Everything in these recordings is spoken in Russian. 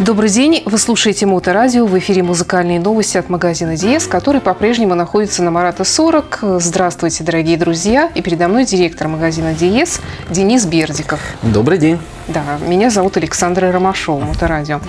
Добрый день. Вы слушаете Моторадио. В эфире музыкальные новости от магазина Диес, который по-прежнему находится на Марата 40. Здравствуйте, дорогие друзья. И передо мной директор магазина Диес Денис Бердиков. Добрый день. Да, меня зовут Александра Ромашова, Моторадио.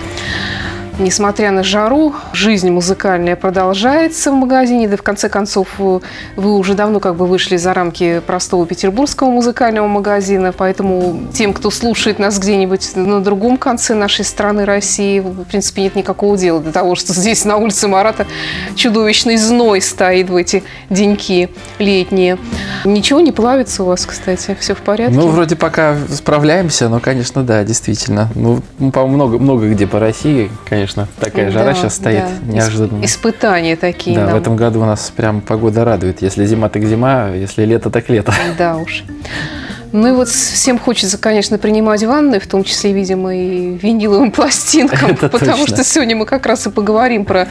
Несмотря на жару, жизнь музыкальная продолжается в магазине. Да в конце концов, вы уже давно как бы вышли за рамки простого петербургского музыкального магазина. Поэтому тем, кто слушает нас где-нибудь на другом конце нашей страны России, в принципе, нет никакого дела до того, что здесь на улице Марата чудовищный зной стоит в эти деньки летние. Ничего не плавится у вас, кстати? Все в порядке? Ну, вроде пока справляемся, но, конечно, да, действительно. Ну, по-моему, много, много где по России, конечно конечно, такая жара да, сейчас стоит да. неожиданно. Испытания такие. Да, нам. в этом году у нас прям погода радует. Если зима, так зима, если лето, так лето. Да уж. Ну и вот всем хочется, конечно, принимать ванны, в том числе, видимо, и виниловым пластинкам, Это потому точно. что сегодня мы как раз и поговорим про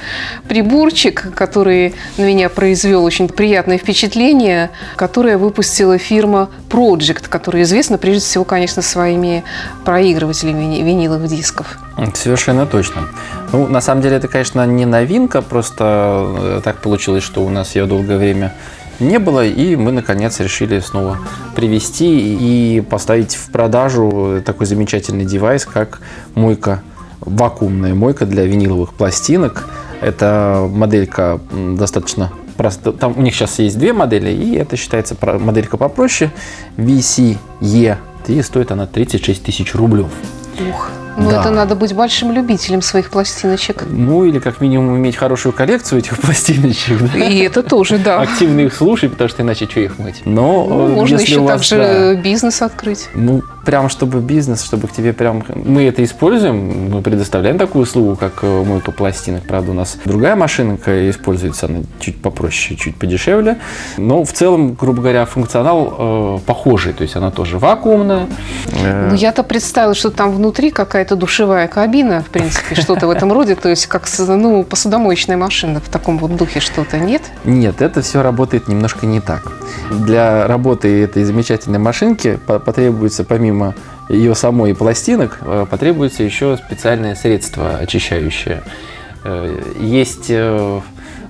приборчик, который на меня произвел очень приятное впечатление, которое выпустила фирма Project, которая известна прежде всего, конечно, своими проигрывателями виниловых дисков. Совершенно точно. Ну, на самом деле, это, конечно, не новинка, просто э, так получилось, что у нас ее долгое время не было, и мы, наконец, решили снова привести и поставить в продажу такой замечательный девайс, как мойка, вакуумная мойка для виниловых пластинок. Это моделька достаточно просто там у них сейчас есть две модели, и это считается моделька попроще, VCE, и стоит она 36 тысяч рублей. Ух. Ну, да. это надо быть большим любителем своих пластиночек. Ну, или как минимум иметь хорошую коллекцию этих пластиночек. Да? И это тоже, да. Активно их слушать, потому что иначе что их мыть. Но ну, можно еще вас, также да, бизнес открыть. Ну, прям чтобы бизнес, чтобы к тебе прям... Мы это используем, мы предоставляем такую услугу, как э, мойка пластинок. Правда, у нас другая машинка используется, она чуть попроще, чуть подешевле. Но в целом, грубо говоря, функционал э, похожий. То есть она тоже вакуумная. Ну, я-то представила, что там внутри какая-то душевая кабина, в принципе, что-то в этом роде. То есть как ну, посудомоечная машина в таком вот духе что-то, нет? Нет, это все работает немножко не так. Для работы этой замечательной машинки потребуется помимо ее самой пластинок, э, потребуется еще специальное средство очищающее. Э, есть э,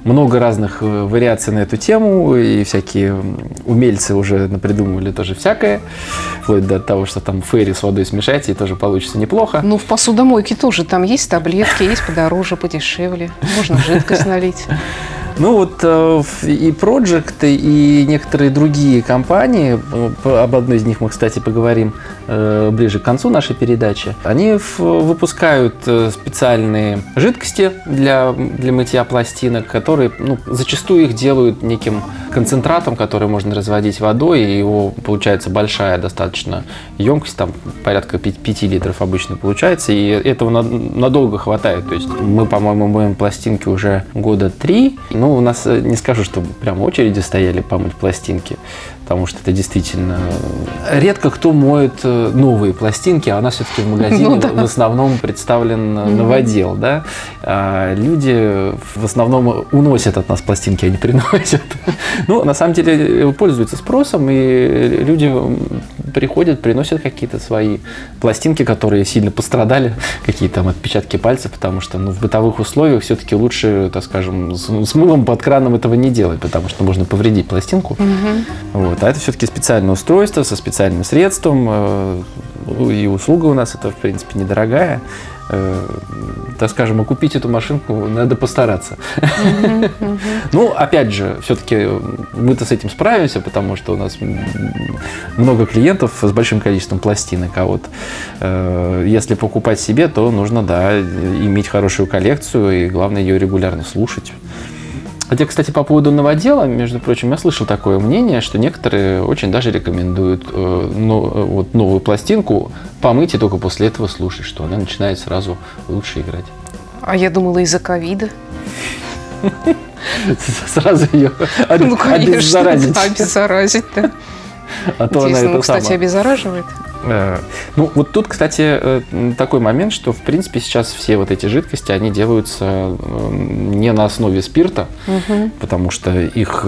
много разных вариаций на эту тему, и всякие умельцы уже напридумывали тоже всякое, вплоть до того, что там фейри с водой смешать, и тоже получится неплохо. Ну, в посудомойке тоже там есть таблетки, есть подороже, подешевле, можно жидкость налить. Ну вот э, и Project, и некоторые другие компании, э, об одной из них мы, кстати, поговорим э, ближе к концу нашей передачи, они выпускают специальные жидкости для, для мытья пластинок, которые ну, зачастую их делают неким концентратом, который можно разводить водой, и его получается большая достаточно емкость, там порядка 5, 5 литров обычно получается, и этого надолго хватает. То есть мы, по-моему, моем пластинки уже года три, ну, у нас э, не скажу, что прямо очереди стояли помыть пластинки, потому что это действительно... Редко кто моет э, новые пластинки, а у нас все-таки в магазине ну, да. в основном представлен mm-hmm. новодел, да? А люди в основном уносят от нас пластинки, а не приносят. ну, на самом деле, э, пользуются спросом, и люди приходят, приносят какие-то свои пластинки, которые сильно пострадали, какие-то там отпечатки пальцев, потому что ну, в бытовых условиях все-таки лучше, так скажем, с, с мылом под краном этого не делать, потому что можно повредить пластинку. Угу. Вот. А это все-таки специальное устройство со специальным средством, э, и услуга у нас это, в принципе, недорогая. Э, так скажем, окупить эту машинку надо постараться. Ну, опять же, все-таки мы-то с этим справимся, потому что у нас много клиентов с большим количеством пластинок. А вот э, если покупать себе, то нужно, да, иметь хорошую коллекцию и, главное, ее регулярно слушать. Хотя, кстати, по поводу новодела, между прочим, я слышал такое мнение, что некоторые очень даже рекомендуют э, ну, э, вот новую пластинку помыть и только после этого слушать, что она начинает сразу лучше играть. А я думала из-за ковида. Сразу ее ну, обеззаразить. Обеззаразить, да. А то она это кстати, обеззараживает. Э, ну, вот тут, кстати, э, такой момент, что, в принципе, сейчас все вот эти жидкости, они делаются э, не на основе спирта, угу. потому что их,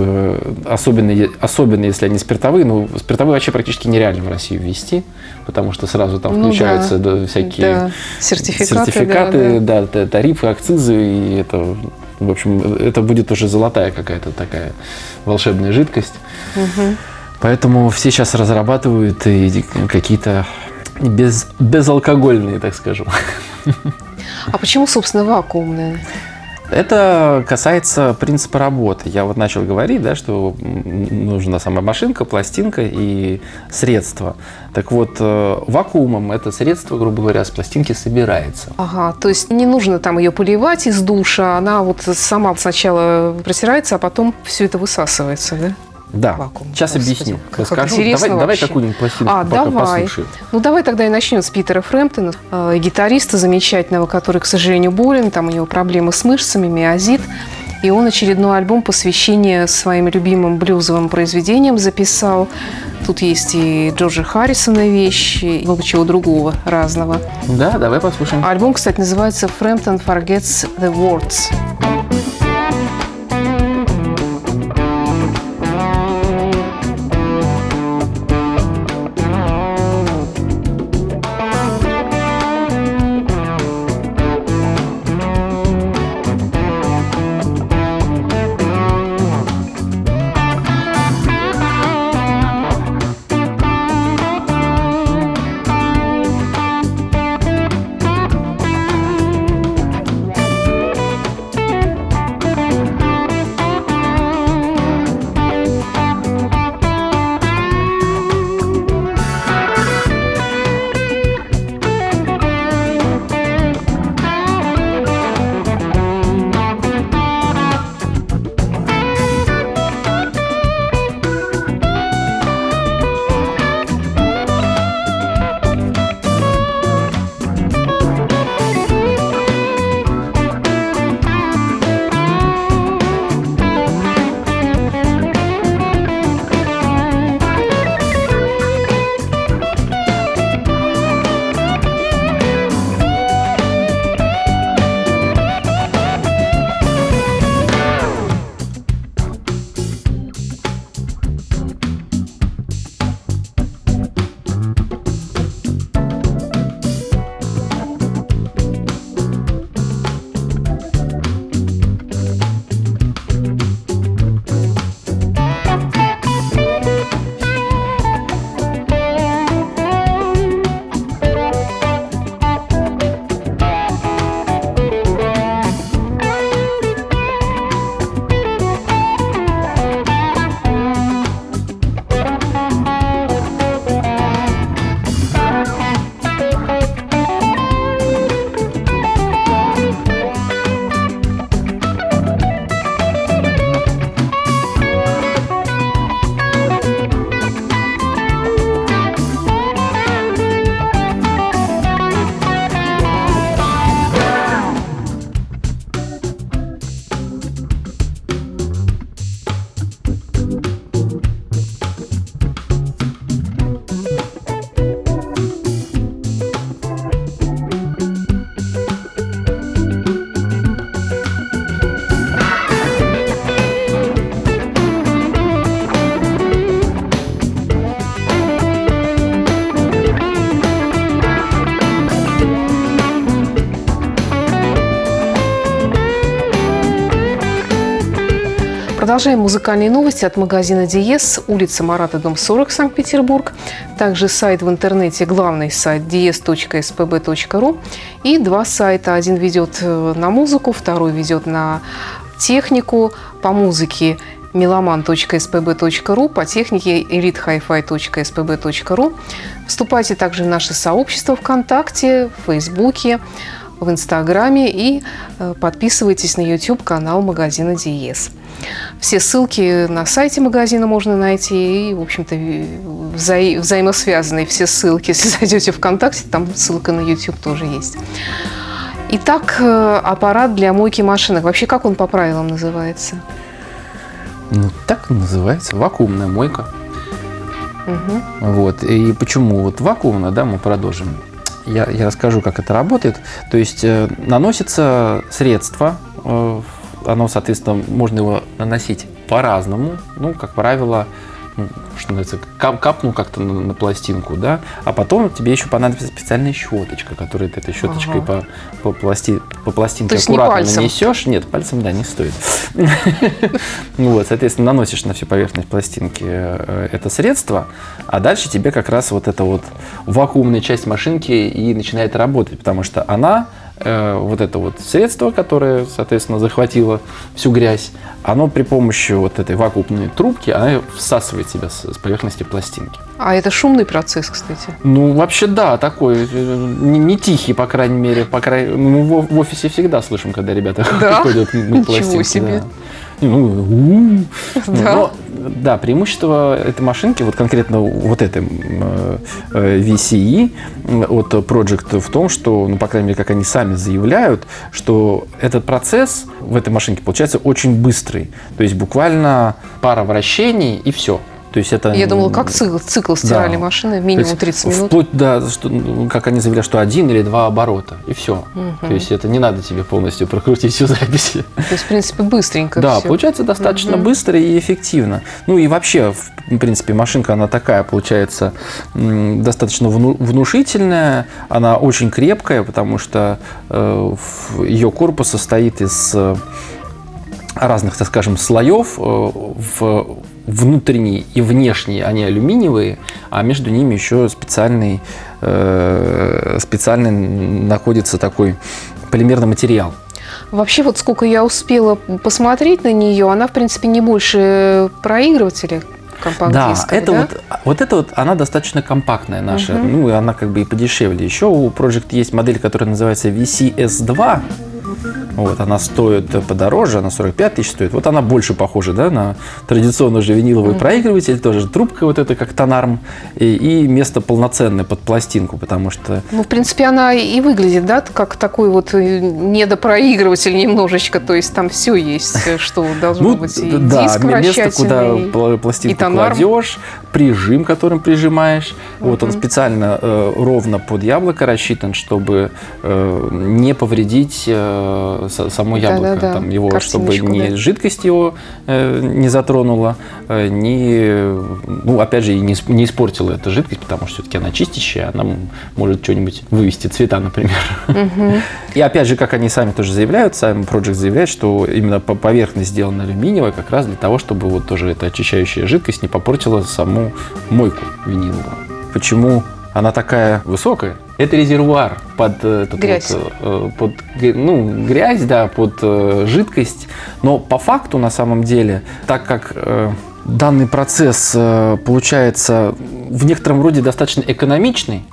особенно, особенно если они спиртовые, ну, спиртовые вообще практически нереально в Россию ввести, потому что сразу там ну, включаются. Да, всякие да. сертификаты, сертификаты да, да. да, тарифы, акцизы, и это, в общем, это будет уже золотая какая-то такая волшебная жидкость. Угу. Поэтому все сейчас разрабатывают и какие-то без, безалкогольные, так скажем. А почему, собственно, вакуумные? Это касается принципа работы. Я вот начал говорить, да, что нужна сама машинка, пластинка и средства. Так вот, э, вакуумом это средство, грубо говоря, с пластинки собирается. Ага, то есть не нужно там ее поливать из душа, она вот сама сначала протирается, а потом все это высасывается, да? Да, вакуум. сейчас объясню. Расскажу. Давай, давай какую-нибудь пластинку а, пока давай. послушаем. Ну, давай тогда и начнем с Питера Фрэмптона, э, гитариста замечательного, который, к сожалению, болен, там у него проблемы с мышцами, миозит. И он очередной альбом посвящение своим любимым блюзовым произведениям записал. Тут есть и Джорджа Харрисона вещи, и много чего другого разного. Да, давай послушаем. Альбом, кстати, называется «Frampton Forgets the Words». Продолжаем музыкальные новости от магазина Диес, улица Марата, дом 40, Санкт-Петербург. Также сайт в интернете, главный сайт dies.spb.ru и два сайта. Один ведет э, на музыку, второй ведет на технику. По музыке meloman.spb.ru, по технике elitehifi.spb.ru. Вступайте также в наше сообщество ВКонтакте, в Фейсбуке, в Инстаграме и э, подписывайтесь на YouTube-канал магазина Диес. Все ссылки на сайте магазина можно найти и, в общем-то, вза- взаимосвязанные все ссылки. Если зайдете в ВКонтакте, там ссылка на YouTube тоже есть. Итак, э, аппарат для мойки машинок. Вообще, как он по правилам называется? Ну, так называется. Вакуумная мойка. Мгм. Вот. И почему вот вакуумно, да, мы продолжим. Я, я расскажу, как это работает. То есть э, наносится средство, э, оно, соответственно, можно его наносить по-разному. Ну, как правило, ну, что называется, кап- капнул как-то на, на пластинку, да, а потом тебе еще понадобится специальная щеточка, которую ты этой щеточкой Ага. по, по, пласти- по пластинке не аккуратно пальцем? нанесешь. Нет, пальцем, да, не стоит. Ну вот, соответственно, наносишь на всю поверхность пластинки э, это средство, а дальше тебе как раз вот эта вот вакуумная часть машинки и начинает работать, потому что она, э, вот это вот средство, которое, соответственно, захватило всю грязь, оно при помощи вот этой вакуумной трубки, она всасывает себя с, с поверхности пластинки. А это шумный процесс, кстати. Ну, вообще, да, такой, э, не, не тихий, по крайней мере, по крайней мы в, в офисе всегда слышим, когда ребята Да? ходят мыть Ничего пластинки, себе. да. Ну. Да. Но, да, преимущество этой машинки, вот конкретно вот этой э, VCE от Project в том, что, ну, по крайней мере, как они сами заявляют, что этот процесс в этой машинке получается очень быстрый. То есть буквально пара вращений и все. То есть это Я думала, как цикл, цикл стиральной Да. машины, минимум есть 30 минут. Вплоть до, что, ну, как они заявляют, что один или два оборота, и все. Мгм. То есть это не надо тебе полностью прокрутить всю запись. То есть, в принципе, быстренько Да, всё. получается достаточно Мгм. быстро и эффективно. Ну и вообще, в принципе, машинка, она такая, получается, достаточно вну- внушительная, она очень крепкая, потому что э, ее корпус состоит из э, разных, так скажем, слоев. э, В внутренний и внешний они алюминиевые, а между ними еще специальный, э, специальный находится такой полимерный материал. Вообще, вот сколько я успела посмотреть на нее, она, в принципе, не больше проигрывателя Да, это вот, вот это вот, она достаточно компактная наша, Мгм. ну и она как бы и подешевле. Еще у Project есть модель, которая называется VCS2. Вот, она стоит подороже, она 45 тысяч стоит. Вот она больше похожа, да, на традиционный же виниловый Мгм. проигрыватель, тоже трубка вот эта, как тонарм, и, и место полноценное под пластинку, потому что Ну, в принципе, она и выглядит, да, как такой вот э, недопроигрыватель немножечко, то есть там все есть, э, что должно быть и Ну, да, диск место, куда пластинку и тонарм. кладешь, прижим, которым прижимаешь. Вот он специально э, ровно под яблоко рассчитан, чтобы э, не повредить э, само яблоко, Да-да-да, там его, чтобы ни да. жидкость его э, не затронула, э, ни, ну, опять же, и не, не испортила эта жидкость, потому что все-таки она чистящая, она может что-нибудь вывести цвета, например. Мгм. И опять же, как они сами тоже заявляют, сам Project заявляет, что именно по- поверхность сделана алюминиевая как раз для того, чтобы вот тоже эта очищающая жидкость не попортила саму мойку виниловую. Почему она такая высокая? Это резервуар под э, этот Грязь. вот, э, под ну, грязь, да, под э, жидкость. Но по факту, на самом деле, так как данный процесс получается в некотором роде достаточно экономичный,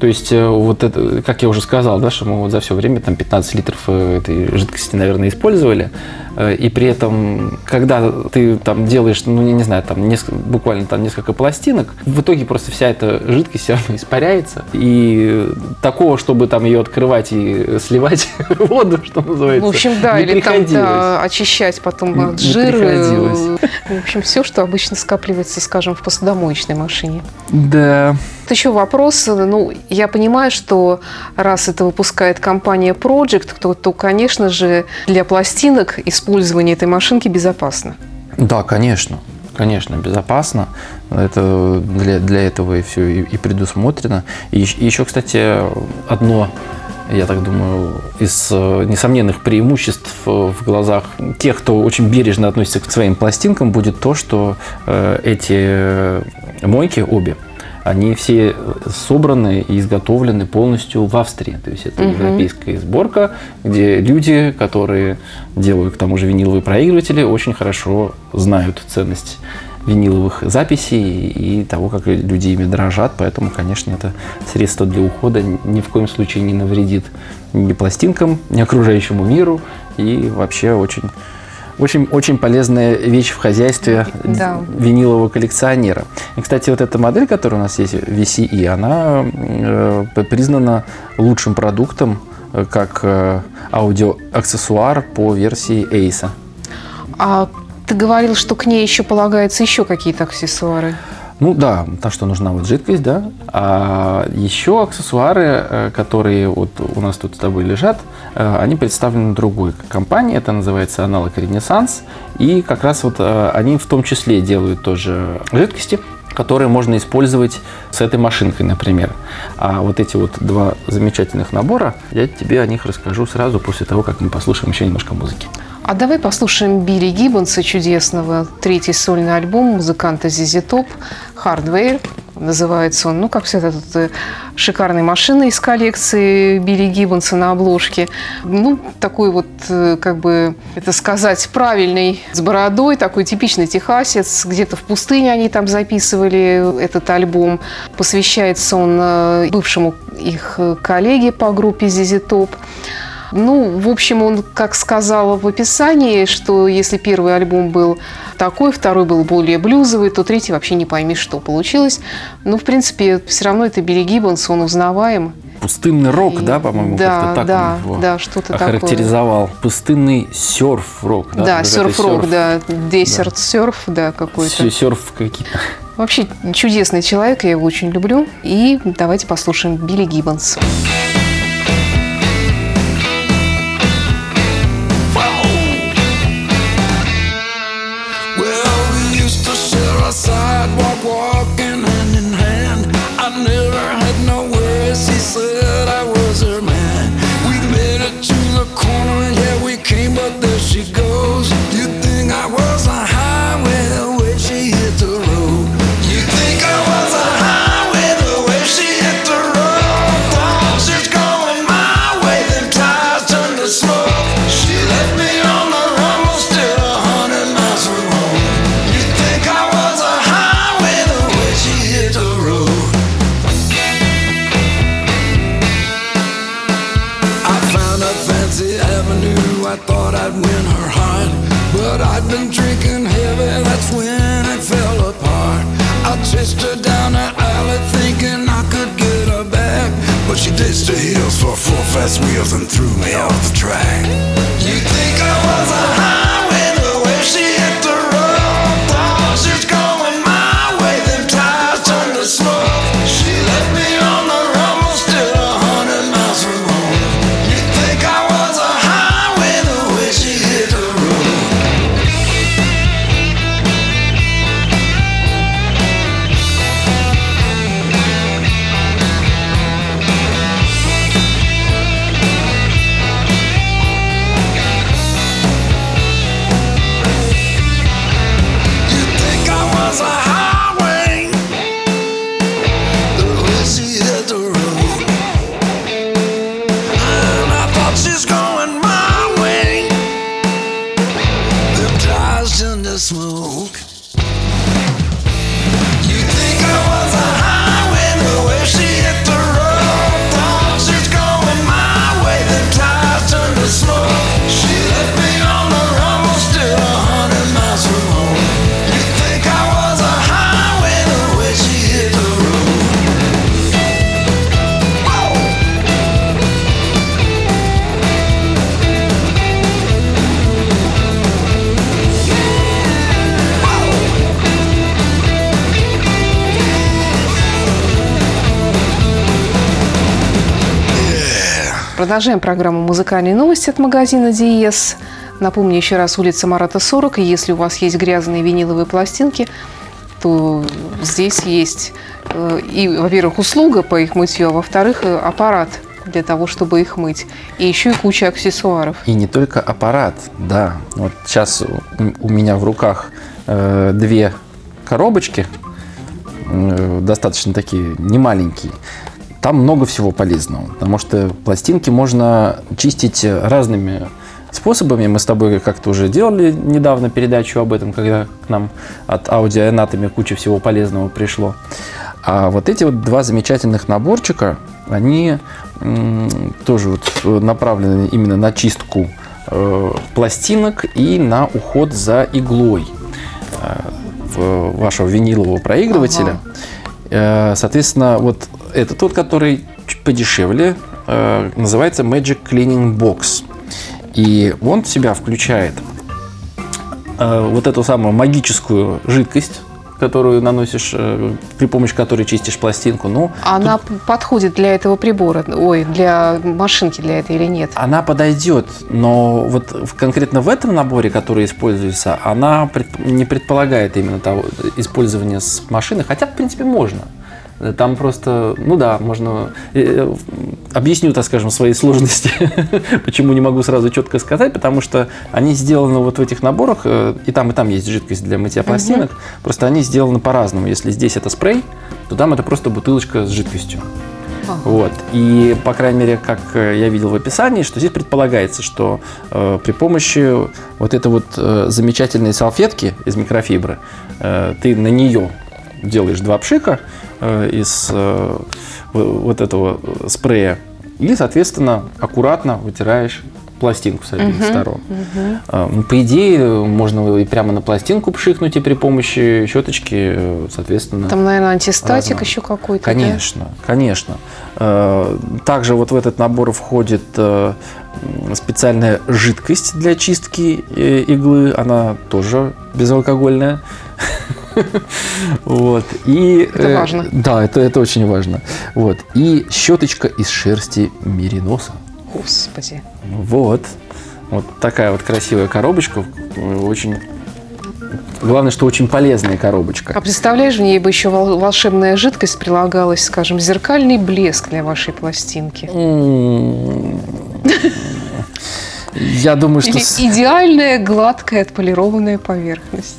то есть, вот это, как я уже сказал, да, что мы вот за все время там 15 литров этой жидкости, наверное, использовали. Э, И при этом, когда ты там делаешь, ну, я не знаю, там несколько, буквально там несколько пластинок, в итоге просто вся эта жидкость все равно испаряется. И такого, чтобы там ее открывать и сливать воду, что называется, В общем, да, не или там да, очищать потом Не- от не жира. В общем, все, что обычно скапливается, скажем, в посудомоечной машине. Да. Вот еще вопрос. Ну, я понимаю, что раз это выпускает компания Project, то, то, конечно же, для пластинок использование этой машинки безопасно. Да, конечно. Конечно, безопасно. Это для, для этого и все и, и предусмотрено. И, и еще, кстати, одно, я так думаю, из э, несомненных преимуществ э, в глазах тех, кто очень бережно относится к своим пластинкам, будет то, что э, эти мойки обе, они все собраны и изготовлены полностью в Австрии. То есть это Мгм. европейская сборка, где люди, которые делают к тому же виниловые проигрыватели, очень хорошо знают ценность виниловых записей и того, как люди ими дорожат. Поэтому, конечно, это средство для ухода ни в коем случае не навредит ни пластинкам, ни окружающему миру. И вообще очень, очень, очень полезная вещь в хозяйстве Да. винилового коллекционера. И, кстати, вот эта модель, которая у нас есть, VCE, она э, признана лучшим продуктом э, как э, аудиоаксессуар по версии ACE. А ты говорил, что к ней еще полагаются еще какие-то аксессуары. Ну да, то, что нужна вот жидкость, да. А еще аксессуары, э, которые вот у нас тут с тобой лежат, э, они представлены другой компании, это называется аналог Ренессанс. И как раз вот э, они в том числе делают тоже жидкости, которые можно использовать с этой машинкой, например. А вот эти вот два замечательных набора, я тебе о них расскажу сразу после того, как мы послушаем еще немножко музыки. А давай послушаем Билли Гиббонса чудесного, третий сольный альбом музыканта Зизи Топ «Hardware». Называется он, ну, как всегда, тут э, шикарной машины из коллекции Билли Гиббонса на обложке. Ну, такой вот, э, как бы, это сказать, правильный, с бородой, такой типичный техасец. Где-то в пустыне они там записывали этот альбом. Посвящается он э, бывшему их коллеге по группе Зизи Топ. Ну, в общем, он, как сказал в описании, что если первый альбом был такой, второй был более блюзовый, то третий вообще не пойми, что получилось. Но, в принципе, все равно это Билли Гиббонс, он узнаваем. Пустынный рок, И, да, по-моему, да, как-то так да, он его да, что-то охарактеризовал. Такое. Пустынный серф-рок. Да, да серф-рок, да, десерт-серф, да, какой-то. Серф какие-то. Вообще чудесный человек, я его очень люблю. И давайте послушаем Билли Гиббонс. Гиббонс. Wheels and threw me off Продолжаем программу «Музыкальные новости» от магазина «Диез». Напомню еще раз, улица Марата, 40. И если у вас есть грязные виниловые пластинки, то здесь есть э, и, во-первых, услуга по их мытью, а во-вторых, э, аппарат для того, чтобы их мыть. И еще и куча аксессуаров. И не только аппарат, да. Вот сейчас у- меня в руках э, две коробочки, э, достаточно такие немаленькие. Там много всего полезного, потому что пластинки можно чистить разными способами. Мы с тобой как-то уже делали недавно передачу об этом, когда к нам от Audio Anatomy куча всего полезного пришло. А вот эти вот два замечательных наборчика, они тоже вот э, направлены именно на чистку э, пластинок и на уход за иглой э, вашего винилового проигрывателя. Э, Соответственно, вот это тот, который подешевле, э, называется Magic Cleaning Box. И он в себя включает э, вот эту самую магическую жидкость, которую наносишь, э, при помощи которой чистишь пластинку. Ну, Она п- подходит для этого прибора, ой, для машинки для этой или нет? Она подойдет, но вот конкретно в этом наборе, который используется, она не предполагает именно того использования с машины, хотя в принципе можно. Там просто, ну да, можно. э, э, Объясню, так скажем, свои сложности, почему не могу сразу четко сказать, потому что они сделаны вот в этих наборах, э, и там, и там есть жидкость для мытья пластинок, просто они сделаны по-разному. Если здесь это спрей, то там это просто бутылочка с жидкостью. Вот. И, по крайней мере, как я видел в описании, что здесь предполагается, что э, при помощи вот этой вот э, замечательной салфетки из микрофибры э, ты на нее делаешь два пшика э, из э, вот этого спрея и, соответственно, аккуратно вытираешь пластинку с обеих сторон. Э, ну, По идее, можно и прямо на пластинку пшикнуть и при помощи щеточки, соответственно, Там, наверное, антистатик Разного. еще какой-то. да? Конечно, конечно. Э, Также вот в этот набор входит специальная жидкость для чистки иглы. Она тоже безалкогольная. Вот. И, Это э, важно. Да, это, это очень важно. Вот. И щеточка из шерсти мериноса. Господи. Вот. Вот такая вот красивая коробочка. Э, Очень... Главное, что очень полезная коробочка. А представляешь, в ней бы еще вол- волшебная жидкость прилагалась, скажем, зеркальный блеск для вашей пластинки. Я думаю, что идеальная гладкая отполированная поверхность.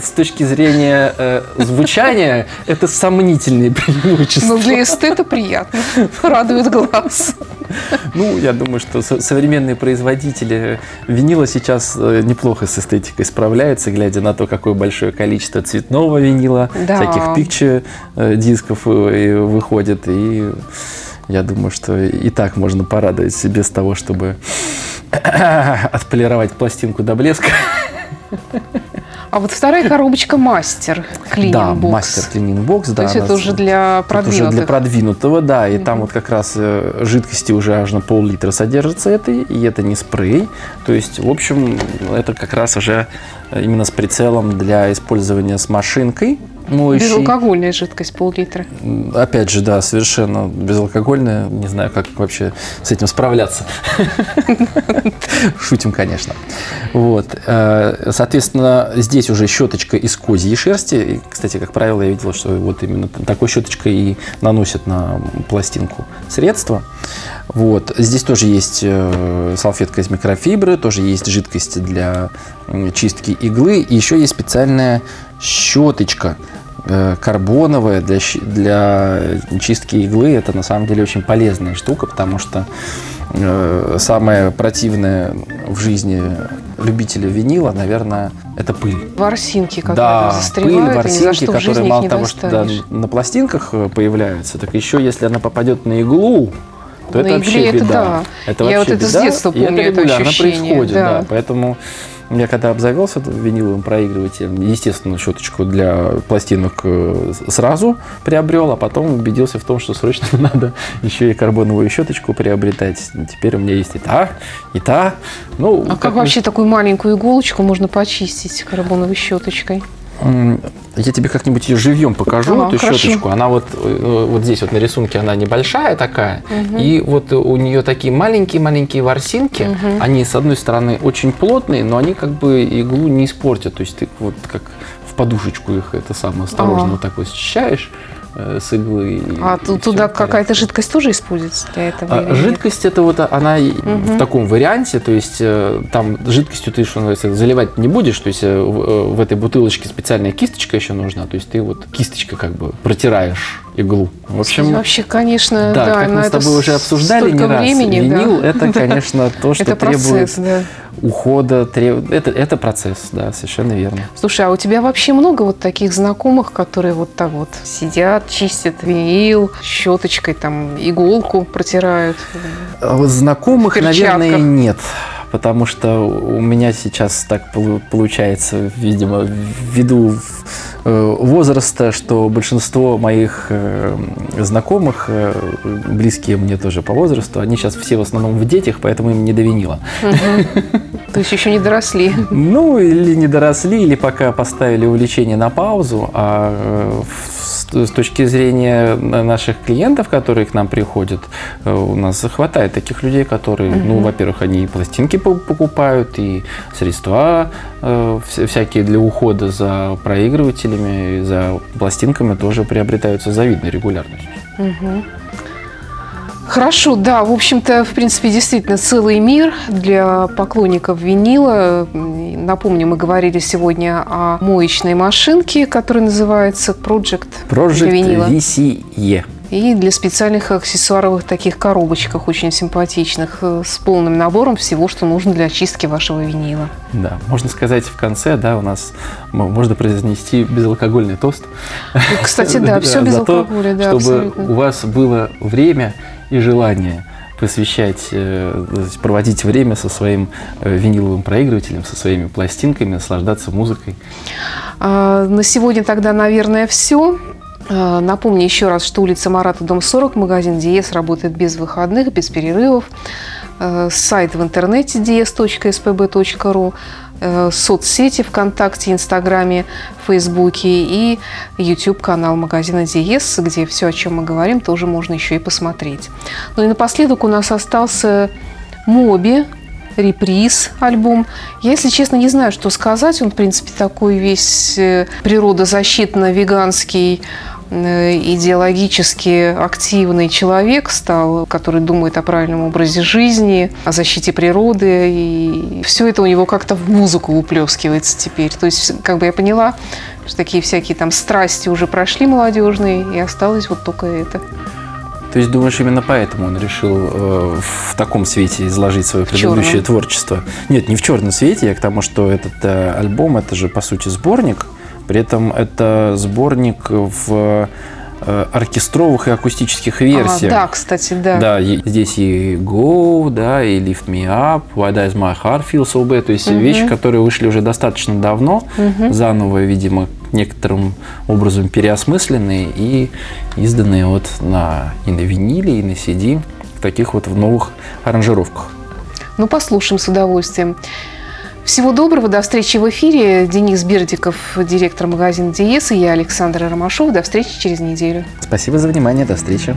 С точки зрения э, звучания это сомнительные преимущества. Но для эстета приятно. Радует глаз. Ну, я думаю, что со- современные производители винила сейчас э, неплохо с эстетикой справляются, глядя на то, какое большое количество цветного винила, Да. всяких пикче э, дисков э, выходит. И я думаю, что и так можно порадовать себе без того, чтобы отполировать пластинку до блеска. А вот вторая коробочка мастер. Cleaning да, мастер Cleaning Box, да. То есть это уже для продвинутых. уже для продвинутого, да. И там вот как раз э, жидкости уже аж на пол-литра содержится этой, и это не спрей. То есть, в общем, это как раз уже э, именно с прицелом для использования с машинкой моющей. Безалкогольная жидкость пол-литра. Опять же, да, совершенно безалкогольная. Не знаю, как вообще с этим справляться. Шутим, конечно. Вот. Э, Соответственно, здесь уже щеточка из козьей шерсти. И, кстати, как правило, я видел, что вот именно такой щеточкой и наносят на пластинку средства. Вот. Здесь тоже есть э, салфетка из микрофибры, тоже есть жидкость для чистки иглы. И еще есть специальная щеточка э, карбоновая для, для чистки иглы. Это на самом деле очень полезная штука, потому что э, самое противное в жизни любителя винила, наверное, это пыль. Ворсинки, которые Да, пыль, застревают, и за ворсинки, что которые мало того, что да, достанешь. на пластинках э, появляются, так еще если она попадет на иглу, то На это вообще это беда. да. Это Я вообще вот это с беда, детства и помню, это это регулярно ощущение, происходит, да. да. Поэтому я когда обзавелся виниловым проигрывателем, естественно, щеточку для пластинок э, сразу приобрел, а потом убедился в том, что срочно надо еще и карбоновую щеточку приобретать. Теперь у меня есть и та, и та. Ну, А как вы- вообще такую маленькую иголочку можно почистить карбоновой щеточкой? Я тебе как-нибудь ее живьем покажу, Ага, эту хорошо. щеточку. Она вот, э, вот здесь вот на рисунке она небольшая такая. И вот у нее такие маленькие-маленькие ворсинки. Они, с одной стороны, очень плотные, но они как бы иглу не испортят. То есть ты вот как в подушечку их это самое осторожно Ага. вот так вот счищаешь с иглы. и- А и туда какая-то жидкость тоже используется для этого? А, нет? Жидкость это вот она и в таком варианте, то есть э, там жидкостью ты что называется, заливать не будешь, то есть э, в, э, в этой бутылочке специальная кисточка еще нужна, то есть ты вот кисточкой как бы протираешь иглу. В общем, Вообще, конечно, да, да, как мы с тобой уже обсуждали не раз, времени, да. винил это, конечно, то, что Это процесс, требует да. ухода, треб- это, это процесс, да, совершенно верно. Слушай, а у тебя вообще много вот таких знакомых, которые вот так вот сидят, чистят винил, щеточкой там иголку протирают? А вот Знакомых, наверное, нет. Потому что у меня сейчас так полу- получается, видимо, ввиду э, возраста, что большинство моих э, знакомых, э, близкие мне тоже по возрасту, они сейчас все в основном в детях, поэтому им не до винила. То есть еще не доросли. Ну, или не доросли, или пока поставили увлечение на паузу, а в- с точки зрения на- наших клиентов, которые к нам приходят, э, у нас хватает таких людей, которые, ну, во-первых, они и пластинки по- покупают, и средства э, вся- всякие для ухода за проигрывателями, и за пластинками тоже приобретаются завидной регулярностью. Хорошо, да, в общем-то, в принципе, действительно целый мир для поклонников винила. Напомню, мы говорили сегодня о моечной машинке, которая называется Project, для Project винила. VCE. И для специальных аксессуаровых таких коробочках, очень симпатичных, э, с полным набором всего, что нужно для очистки вашего винила. Да, можно сказать в конце, да, у нас можно произнести безалкогольный тост. Кстати, да, все без алкоголя, да, чтобы у вас было время и желание посвящать, э, проводить время со своим э, виниловым проигрывателем, со своими пластинками, наслаждаться музыкой. А, На сегодня тогда, наверное, все. Напомню еще раз, что улица Марата, дом 40, магазин Диес работает без выходных, без перерывов. Э, Сайт в интернете dies.spb.ru, соцсети ВКонтакте, Инстаграме, Фейсбуке и YouTube-канал магазина Диес, где все, о чем мы говорим, тоже можно еще и посмотреть. Ну и напоследок у нас остался Моби, реприз альбом. Я, если честно, не знаю, что сказать. Он, в принципе, такой весь э, природозащитно-веганский э, идеологически активный человек стал, который думает о правильном образе жизни, о защите природы. И все это у него как-то в музыку уплескивается теперь. То есть, как бы я поняла, что такие всякие там страсти уже прошли молодежные, и осталось вот только это. То есть думаешь, именно поэтому он решил э, в таком свете изложить свое предыдущее черном. творчество? Нет, не в черном свете, я к тому, что этот э, альбом это же по сути сборник, при этом это сборник в э, оркестровых и акустических А, версиях. да, кстати, да. Да, и здесь и Go, да, и Lift Me Up, Why Does My Heart Feel So Bad, то есть вещи, которые вышли уже достаточно давно, заново, видимо, некоторым образом переосмысленные и изданные вот на, и на виниле, и на CD в таких вот в новых аранжировках. Ну, послушаем с удовольствием. Всего доброго, до встречи в эфире. Денис Бердиков, директор магазина Диес, и я, Александра Ромашова. До встречи через неделю. Спасибо за внимание, до встречи.